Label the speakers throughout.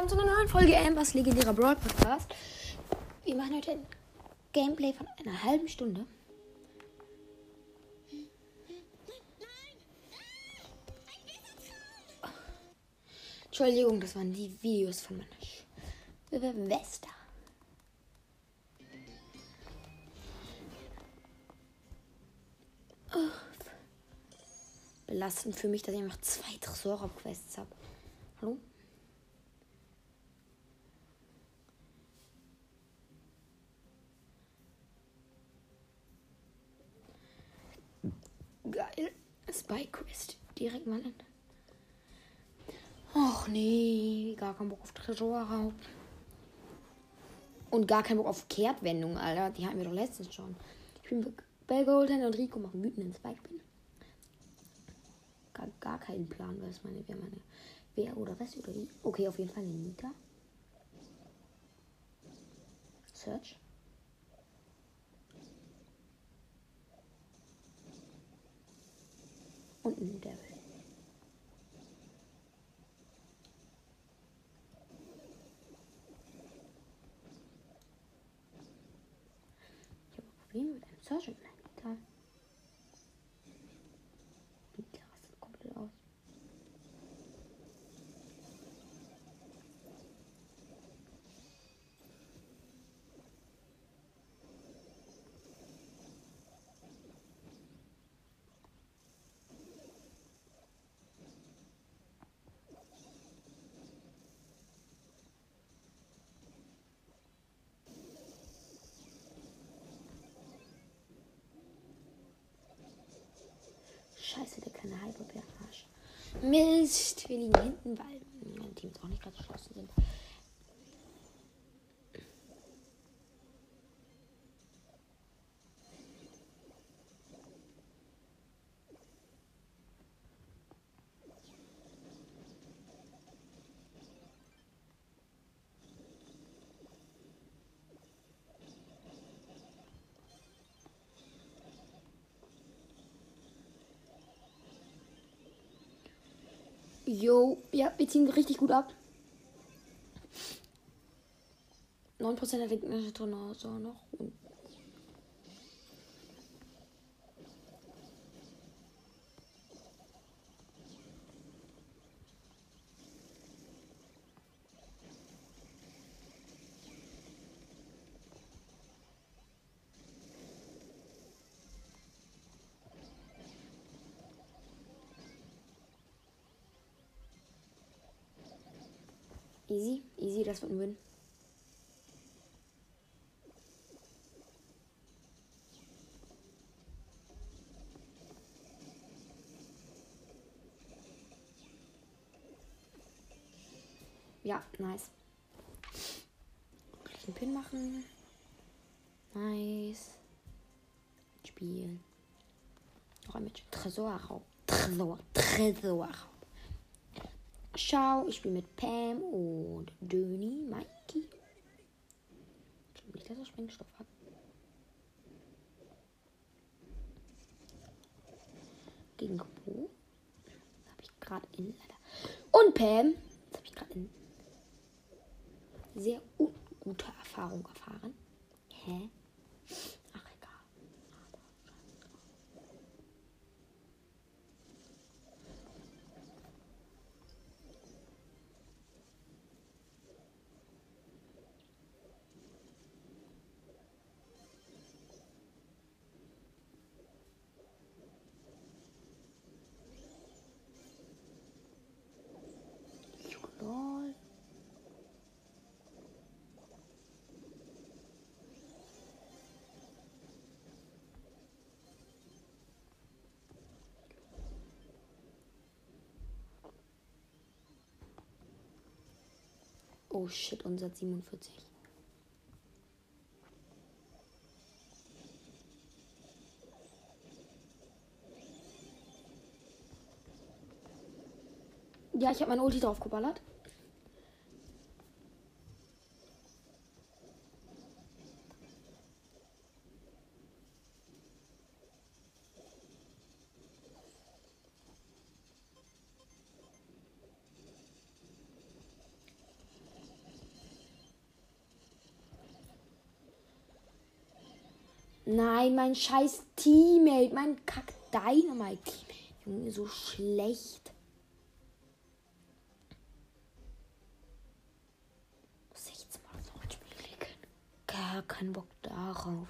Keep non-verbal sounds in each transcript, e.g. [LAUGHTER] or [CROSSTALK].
Speaker 1: Willkommen zu einer neuen Folge Ambers legendärer Brawl Podcast. Wir machen heute ein Gameplay von einer halben Stunde. Entschuldigung, das waren die Videos von meiner Schwester. Belastend für mich, dass ich einfach zwei Tresor-Quests habe. Hallo? Geil. Spy Quest. Direkt mal in. Och nee, gar keinen Bock auf Tresorraub. Und gar keinen Bock auf Kehrtwendung, Alter. Die hatten wir doch letztens schon. Ich bin bei Golden und Rico machen wütenden Spike bin. Gar, gar keinen Plan, ist meine, wer meine, wer oder was oder wie. Okay, auf jeden Fall eine Nita. Search. Und ein Devil. Ich habe Probleme mit einem Search und einem Nita. Nita rastet komplett aus. Der kleine Hyperbär-Arsch. Mist, wir liegen hinten, weil mein Team jetzt auch nicht gerade geschlossen sind. Jo, ja, wir ziehen richtig gut ab. 9% der gegnerische Tornado noch. Easy, easy, das wird ein Win. Ja, nice. Gleich einen Pin machen. Nice. Spielen. Noch ein Match. Tresorraub. Tresor. Tresorraub. Ciao, ich bin mit Pam und Döni, Mikey. Ich glaube nicht, dass er Sprengstoff hat. Gegen Bo. Habe ich gerade in leider. Und Pam. Das habe ich gerade in sehr ungute Erfahrung erfahren. Hä? Oh shit, unser 47. Ja, ich habe meine Ulti drauf geballert. Nein, mein scheiß Teammate. Mein Kack Dynamite-Teammate. Junge, so schlecht. 16 Mal so ein Spiel klicken. Gar keinen Bock darauf.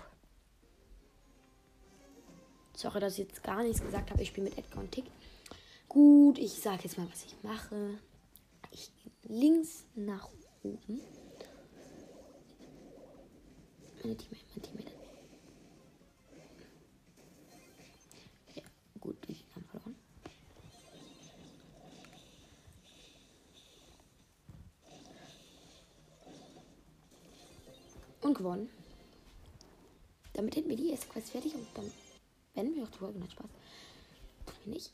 Speaker 1: Sorry, dass ich jetzt gar nichts gesagt habe. Ich spiele mit Edgar und Tick. Gut, ich sage jetzt mal, was ich mache. Ich gehe links nach oben. Meine Teammate, mein Teammate. Und gewonnen. Damit hätten wir die erste Quest fertig und dann beenden wir auch die Folge. Nein, Spaß. Wir nicht.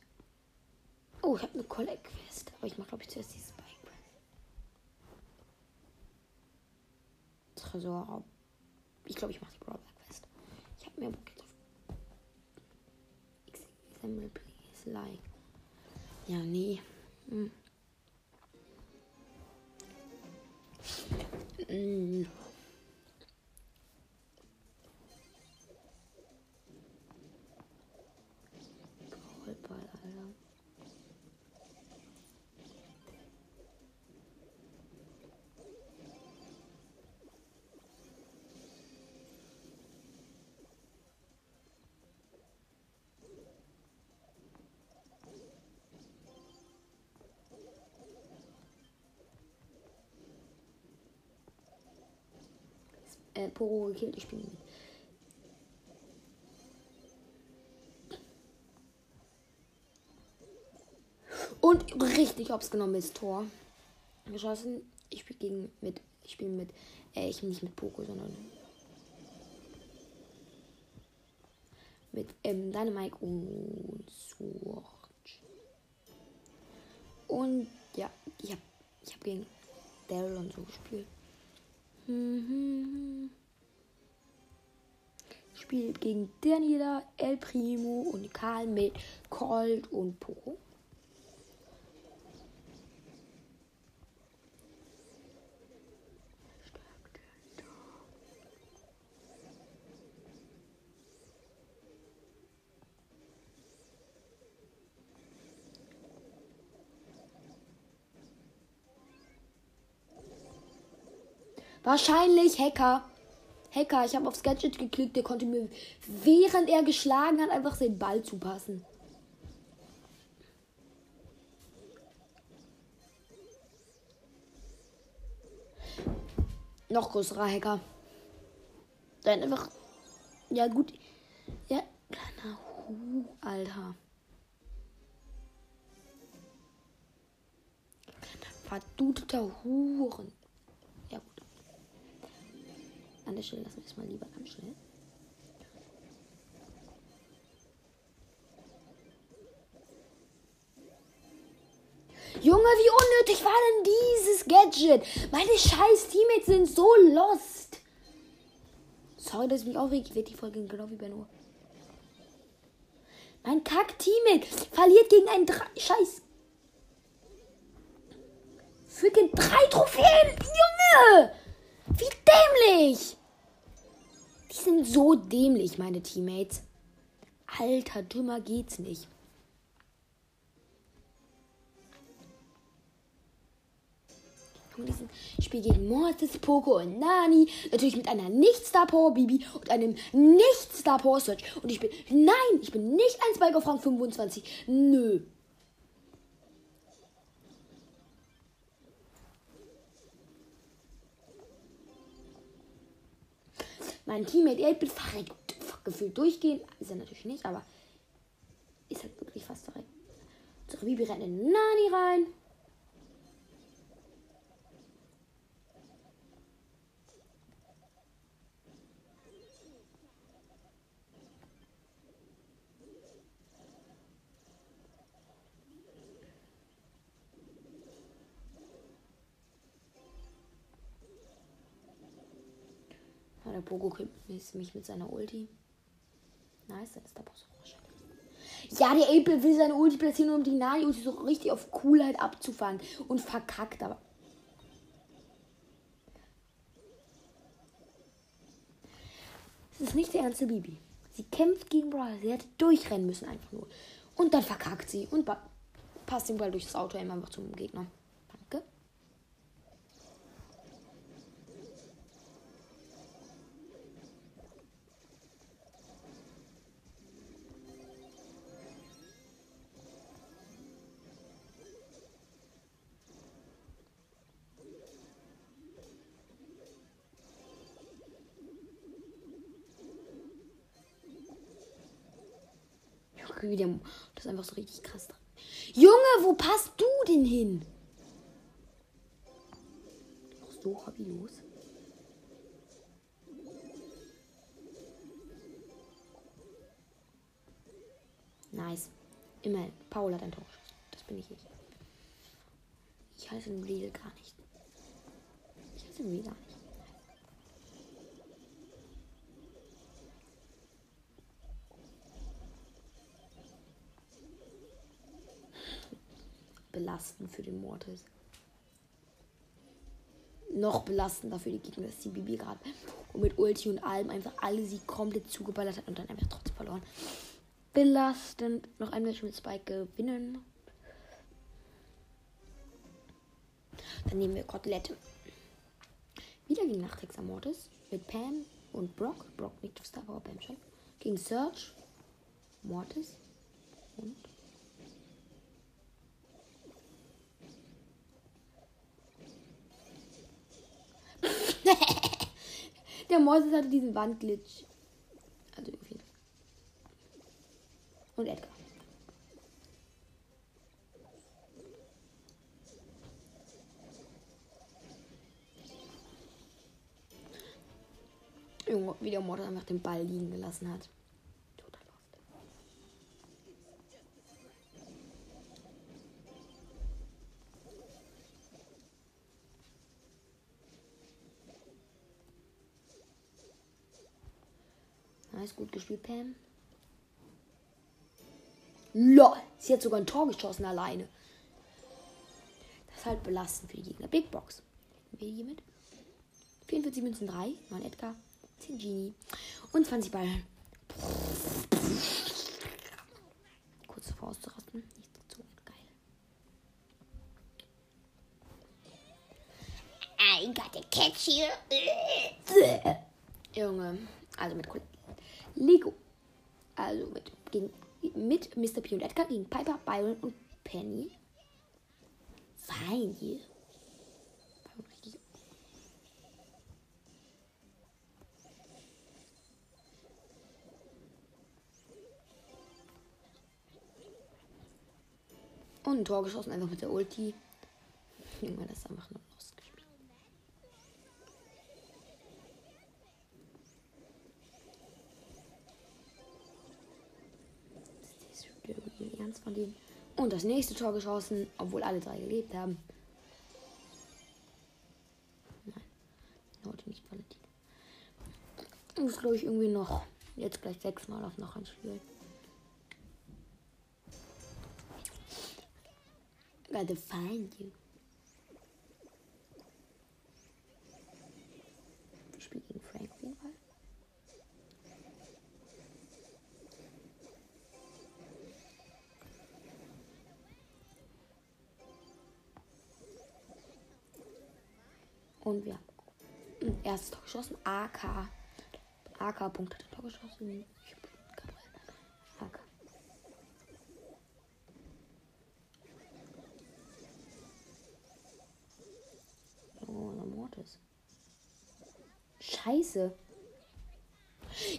Speaker 1: Oh, ich habe eine Collect-Quest. Aber ich mache, glaube ich, zuerst die Spike-Quest. Tresorraub. Ich glaube, ich mache die Brawler Quest. Ich habe mehr Bock jetzt auf. Example, please, like. Ja, nee. Hm. Mm. Goldball, Alter. Äh, Poro gekillt, ich spiele. Und richtig hops genommen ist Tor. Geschossen. Ich spiele gegen mit. Ich spiele mit. Äh, ich bin nicht mit Poco, sondern. Mit ähm, Dynamite und Sword. Und ja, ich habe ich hab gegen Daryl und so gespielt. Spielt gegen Daniela, El Primo und Karl mit Colt und Poco. Wahrscheinlich Hacker. Hacker, ich habe aufs Gadget geklickt, der konnte mir, während er geschlagen hat, einfach den Ball zupassen. Noch größerer Hacker. Dann einfach. Ja, gut. Ja, kleiner Hu, Alter. Verdudeter Huren. An der Stelle lassen wir es mal lieber ganz schnell. Junge, wie unnötig war denn dieses Gadget? Meine scheiß Teammates sind so lost. Sorry, dass ich mich aufrege. Ich werde die Folge genau wie Benno. Mein Kack-Teammate verliert gegen einen Dre scheiß. Freaking drei Trophäen! Junge! Wie dämlich! Sind so dämlich, meine Teammates. Alter, dümmer geht's nicht. Ich spiele gegen Mortis, Poco und Nani. Natürlich mit einer Nicht-Star Power Bibi und einem Nicht-Star Power Search. Und ich bin. Nein, ich bin nicht ein Spike auf Rang 25. Nö. Mein Teammate 8 verreckt gefühlt durchgehen. Ist er natürlich nicht, aber ist halt wirklich fast verreckt. So, Bibi rennt in Nani rein. Pogo killt mich mit seiner Ulti. Nice, dann ist der Boss wahrscheinlich. Ja, der April will seine Ulti platzieren, um die Nani-Ulti so richtig auf Coolheit abzufangen. Und verkackt, aber. Das ist nicht der ernste Bibi. Sie kämpft gegen Brawler. Sie hätte durchrennen müssen einfach nur. Und dann verkackt sie und passt den Ball durch das Auto einfach zum Gegner. Wieder, das ist einfach so richtig krass. Junge, wo passt du denn hin? So hobbylos. Nice. Immerhin. Paul hat ein Tor. Das bin ich nicht. Ich heiße im Real gar nicht. Ich heiße im Real gar nicht. Belastend für den Mortis. Noch belastender für die Gegner, dass die Bibi gerade mit Ulti und allem einfach alle sie komplett zugeballert hat und dann einfach trotzdem verloren. Belastend. Noch ein Match mit Spike gewinnen. Dann nehmen wir Kotelette. Wieder gegen Nachthexer Mortis mit Pam und Brock. Brock nicht auf Star Power, Pam schon. Gegen Search, Mortis und Der Moses hatte diesen Wandglitch. Also irgendwie. Und Edgar. Junge, wie der Mord einfach den Ball liegen gelassen hat. Nice, gut gespielt, Pam. LOL. Sie hat sogar ein Tor geschossen alleine. Das ist halt belastend für die Gegner. Big Box. Wir hier mit. 44 Münzen 3. 9 Edgar. 10 Genie. Und 20 Ball. Kurz davor auszurasten. Nicht so geil. I got a catch here. Junge. Also mit Lego. Also mit, gegen, mit Mr. P und Edgar gegen Piper, Byron und Penny. Fein hier. Und ein Tor geschossen, einfach mit der Ulti. Junge, das ist einfach nur Ernst von denen. Und das nächste Tor geschossen, obwohl alle drei gelebt haben. Nein, heute nicht Valentin. Muss, glaube ich, irgendwie noch jetzt gleich sechsmal auf noch ein Spiel. Gotta find you. Geschossen. AK. AK Punkt hat Tor geschossen. AK. Oh, Mortis. Scheiße.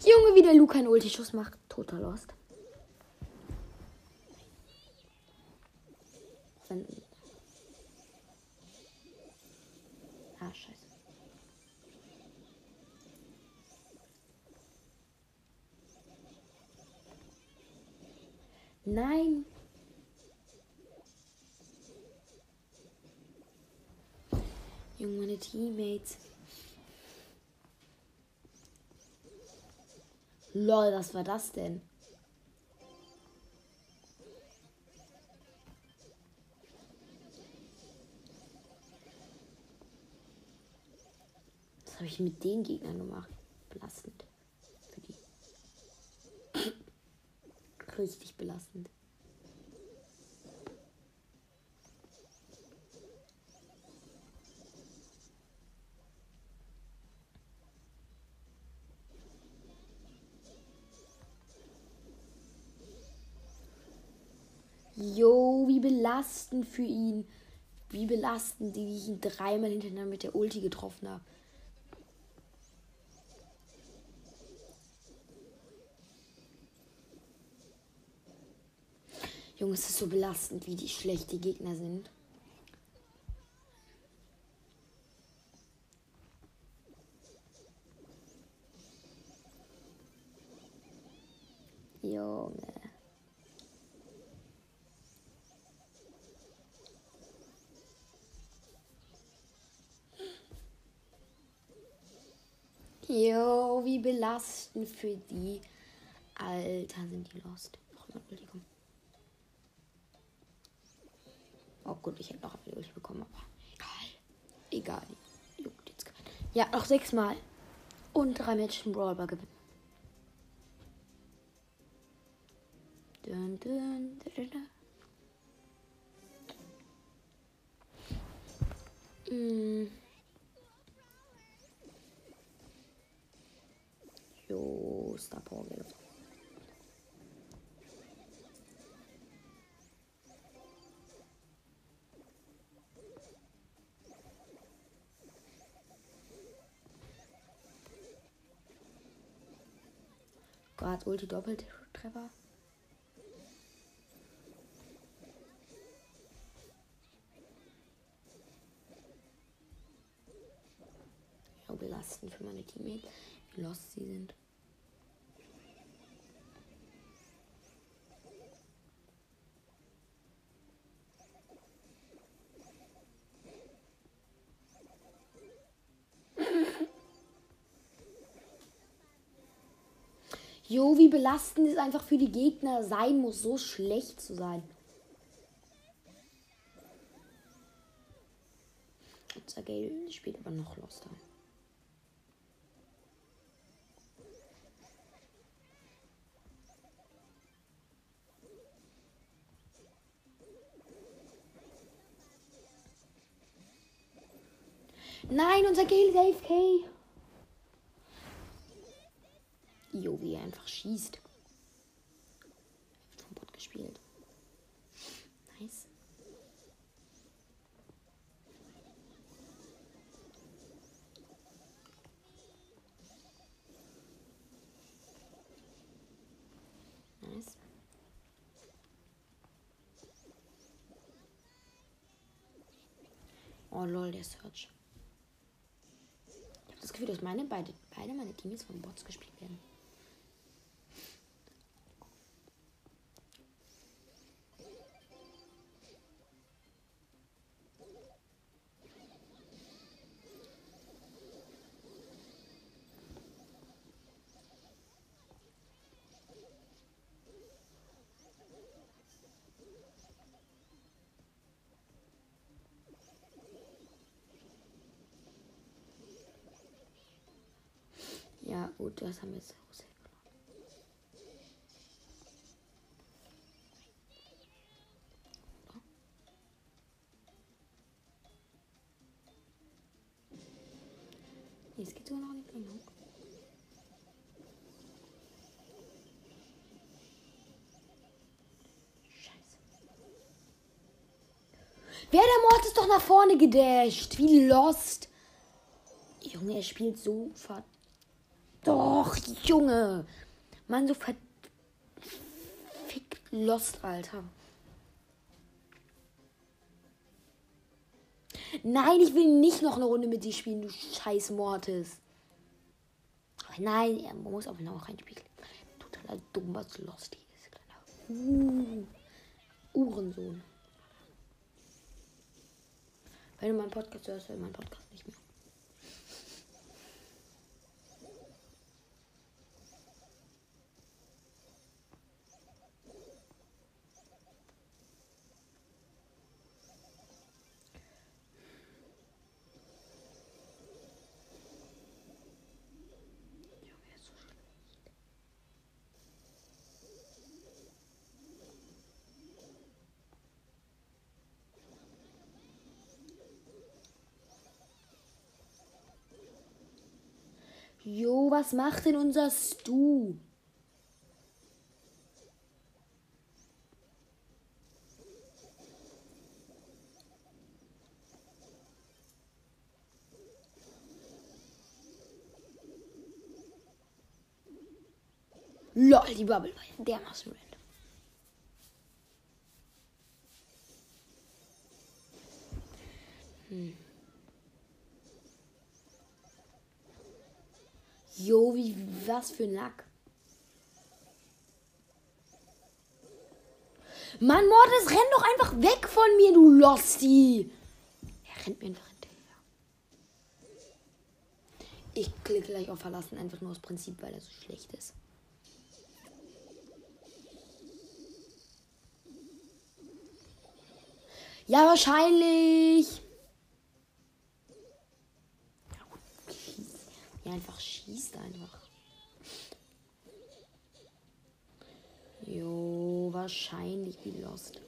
Speaker 1: Junge, wie der Luke einen Ulti-Schuss macht. Total lost. Wenn Ah, scheiße. Nein. Teammates. Lol, was war das denn? habe ich mit den Gegnern gemacht? Belastend. Für die. [COUGHS] richtig belastend. Jo, wie belastend für ihn. Wie belastend, wie ich ihn dreimal hintereinander mit der Ulti getroffen habe. Junge, es ist so belastend, wie die schlechte Gegner sind. Junge. Jo, wie belastend für die. Alter, sind die lost. Ach, Entschuldigung. Oh gut, ich hätte noch eine Ulti bekommen, aber egal. Egal. Juckt jetzt keinen. Ja, noch sechsmal. Und drei Matches Brawler gewinnen. Dun, dun, dun, dun. Mm. Jo, Star Power wäre Gerade Ulti Doppeltreffer. Belastend für meine Teammates, lost sie sind. [LAUGHS] Jo, wie belastend es einfach für die Gegner sein muss, so schlecht zu sein. Unser Gale spielt aber noch Loster. Nein, unser Gale ist AFK. Jo, wie er einfach schießt. Vom Bot gespielt. Nice. Nice. Oh lol, der Search. Dass meine beide, beide meine Teams von Bots gespielt werden. Gut, das haben wir jetzt auch sehr verloren. Nee, es geht sogar noch nicht genug. Scheiße. Wer der Mord ist doch nach vorne gedasht. Wie lost. Junge, er spielt so ver... Doch, Junge. Mann, so verfickt lost, Alter. Nein, ich will nicht noch eine Runde mit dir spielen, du scheiß Mortis. Aber nein, er muss auch noch reinspielen. Totaler dumm, was lost hier ist. Kleiner uh, Uhrensohn. Wenn du meinen Podcast hörst, hör meinen Podcast Jo, was macht denn unser Stu? Lol, die Bubble war dermaßen random. Hm. Jo, wie, was für ein Lack. Mann, Mortis, renn doch einfach weg von mir, du Losty. Er rennt mir einfach hinterher. Ich klicke gleich auf Verlassen, einfach nur aus Prinzip, weil er so schlecht ist. Ja, wahrscheinlich. Ja, einfach schießt einfach. Jo, wahrscheinlich wie Lost.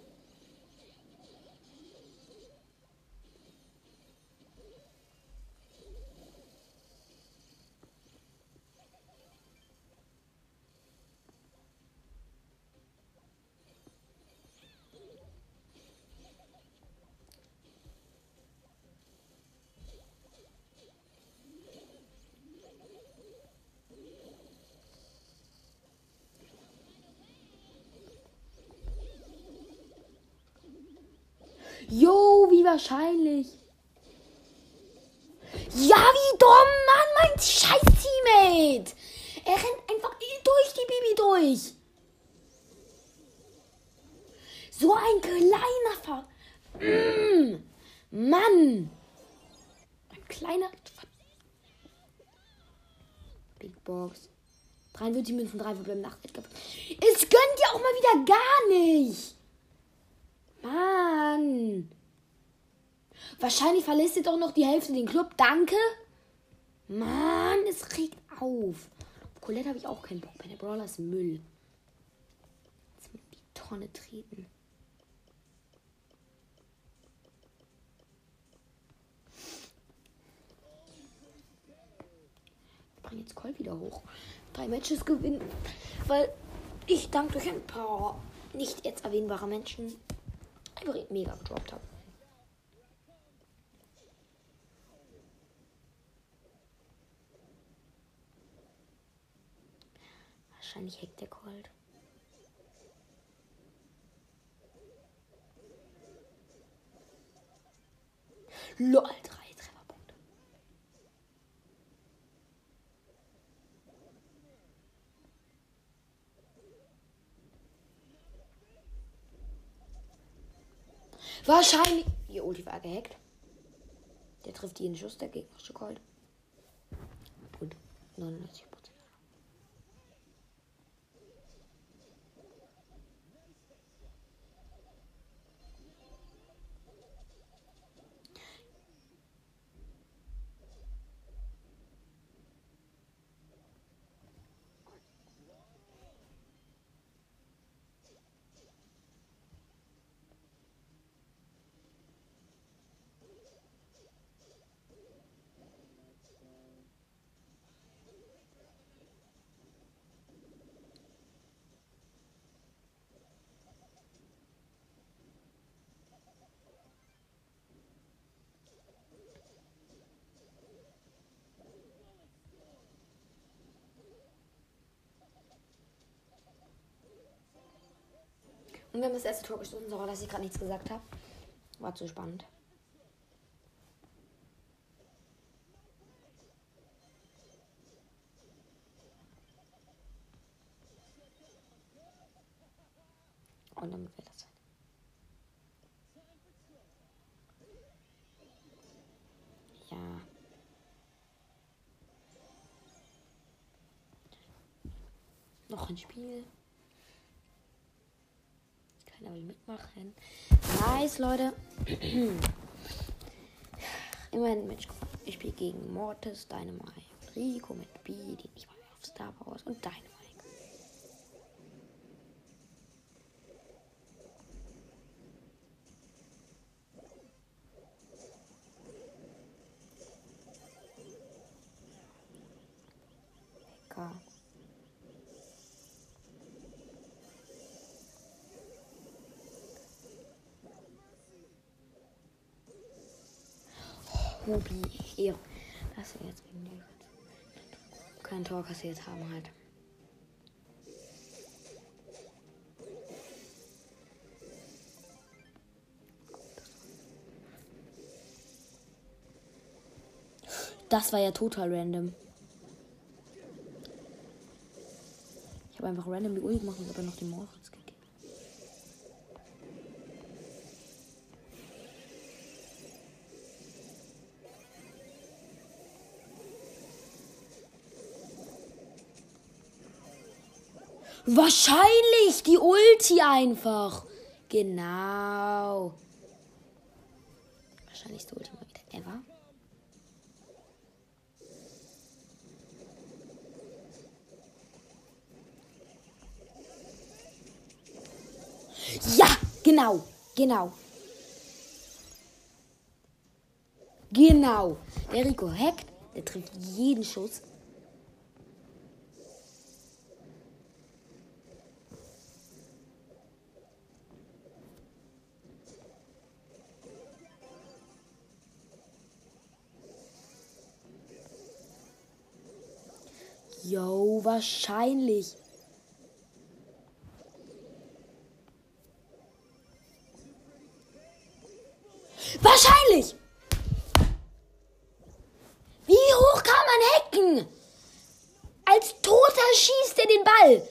Speaker 1: Jo, wie wahrscheinlich. Ja, wie dumm, Mann, mein scheiß Teammate. Er rennt einfach durch die Bibi durch. So ein kleiner Ver... Mm, Mann. Ein kleiner... Big Box. 43 Münzen, 3 verbleiben, 8 Es gönnt ja auch mal wieder gar nicht. Mann. Wahrscheinlich verlässt ihr doch noch die Hälfte den Club. Danke. Mann, es regt auf. Auf Colette habe ich auch keinen Bock. Bei der Brawler ist Müll. Jetzt mit die Tonne treten. Ich bringe jetzt Colt wieder hoch. Drei Matches gewinnen. Weil ich dank durch ein paar nicht jetzt erwähnbare Menschen einfach mega gedroppt habe. Wahrscheinlich der Cold. LOL, drei Wahrscheinlich. Die Ulti war gehackt. Der trifft jeden Schuss, der gegnerische Cold. Gut, 99. Und wir haben das erste Tor gestoßen, sorry, dass ich gerade nichts gesagt habe. War zu spannend. Und damit wird das. Ja. Noch ein Spiel. Keiner will mitmachen. Nice, Leute. [CLEARS THROAT] Immerhin Match gewonnen. Ich spiele gegen Mortis, Dynamite, Rico mit B, den ich mal auf Star Wars und Dynamite. Tobi. Hier. Jetzt gegen die kein Tor kassiert haben halt. Das war ja total random. Ich habe einfach random die Uli gemacht und aber noch die Moritz Wahrscheinlich die Ulti einfach. Genau. Wahrscheinlich die Ulti mal wieder ever. Ja, genau, genau. Genau. Der Rico hackt, der trifft jeden Schuss. Yo, wahrscheinlich. Wahrscheinlich. Wie hoch kann man hacken? Als Toter schießt er den Ball.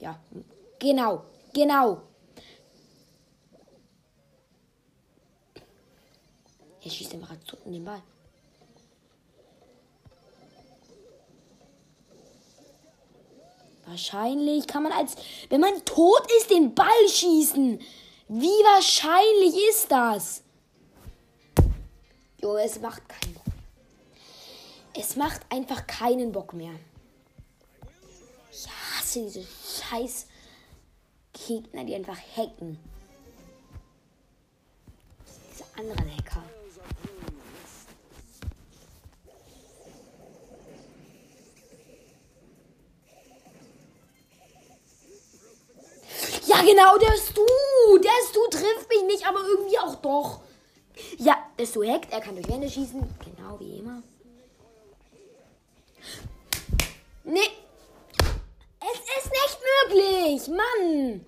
Speaker 1: Ja, genau, genau. Wahrscheinlich kann man als, wenn man tot ist, den Ball schießen. Wie wahrscheinlich ist das? Jo, es macht keinen Bock. Es macht einfach keinen Bock mehr. Ich hasse diese scheiß Gegner, die einfach hacken. Diese anderen Hacker. Genau, der Stu. Der Stu trifft mich nicht, aber irgendwie auch doch. Ja, der Stu hackt, er kann durch Wände schießen. Genau wie immer. Nee. Es ist nicht möglich. Mann.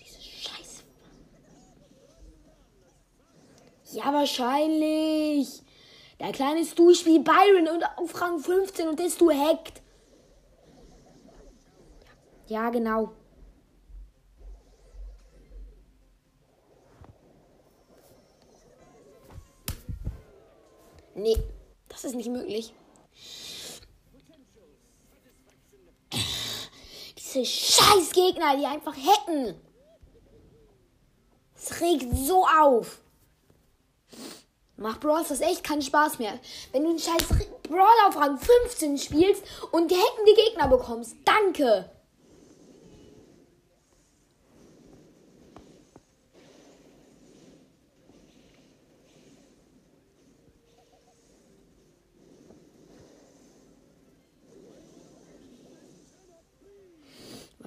Speaker 1: Diese Scheiße. Ja, wahrscheinlich. Der kleine Stu spielt Byron und auf Rang 15 und der Stu hackt. Ja, genau. Nee, das ist nicht möglich. Diese scheiß Gegner, die einfach hacken. Es regt so auf. Macht Brawl das echt keinen Spaß mehr. Wenn du einen scheiß Brawl auf Rang 15 spielst und hackende Gegner bekommst. Danke.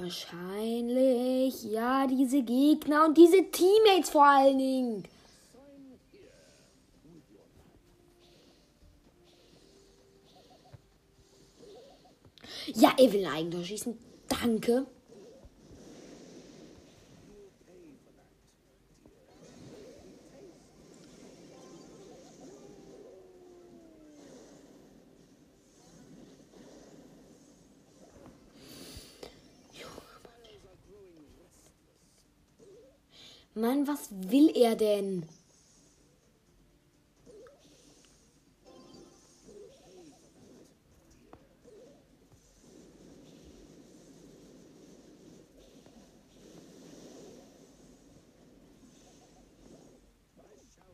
Speaker 1: Wahrscheinlich, ja, diese Gegner und diese Teammates vor allen Dingen. Ja, er will Eigentor schießen. Danke. Mann, was will er denn?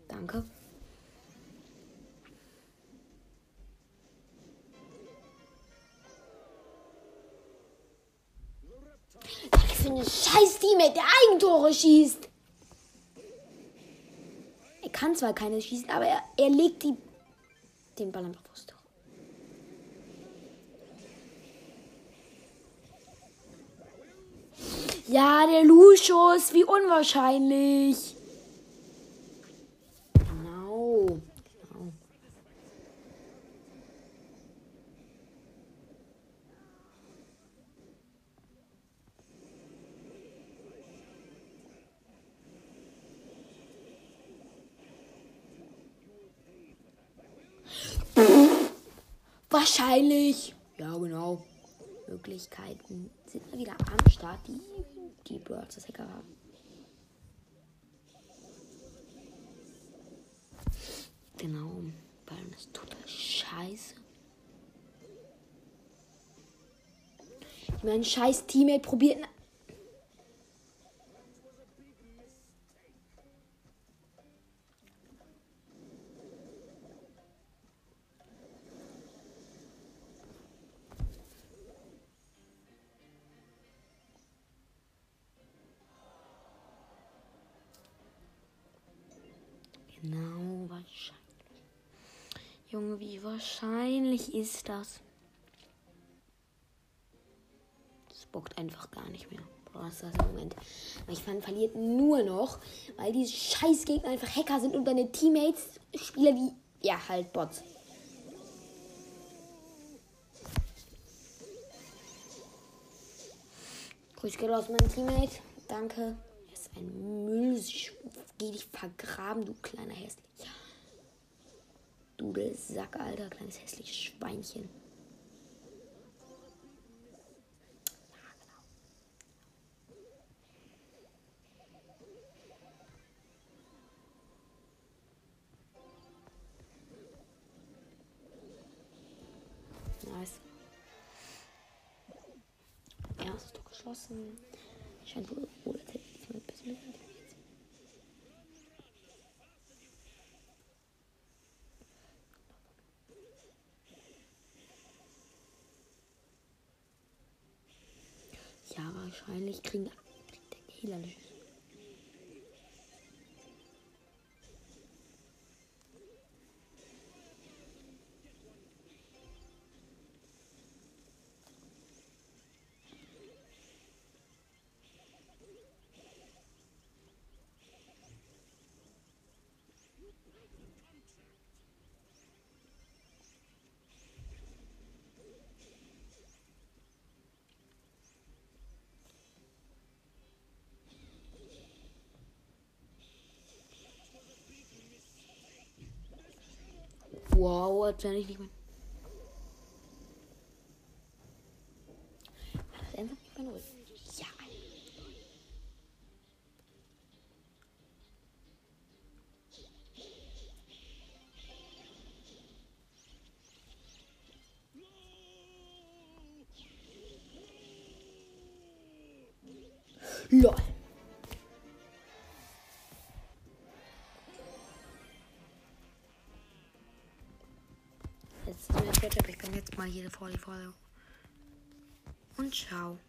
Speaker 1: Danke. Was für eine scheiß Teammate, der Eigentore schießt. Kann zwar keine schießen, aber er, er legt die, den Ball einfach aufs Tor. Ja, der Lucius, wie unwahrscheinlich. Genau. genau. Wahrscheinlich. Ja, genau. Möglichkeiten sind wir wieder am Start, die die Birds das Hacker haben. Genau, weil das total scheiße. Ich meine, scheiß Teammate probiert. Wahrscheinlich ist das? Das bockt einfach gar nicht mehr. Boah, ist das im Moment. Ich fand, verliert nur noch, weil diese scheiß Gegner einfach Hacker sind und deine Teammates Spieler wie, ja, halt Bots. Grüß Gott aus meinem Teammate. Danke. Er ist ein Müll. Geh dich vergraben, du kleiner hässlicher. Dudelsack, Alter. Kleines hässliches Schweinchen. Wahrscheinlich kriegen kriegt der Wow, als wenn ich nicht mein. Kann jetzt mal jede Folge Folge. Und ciao.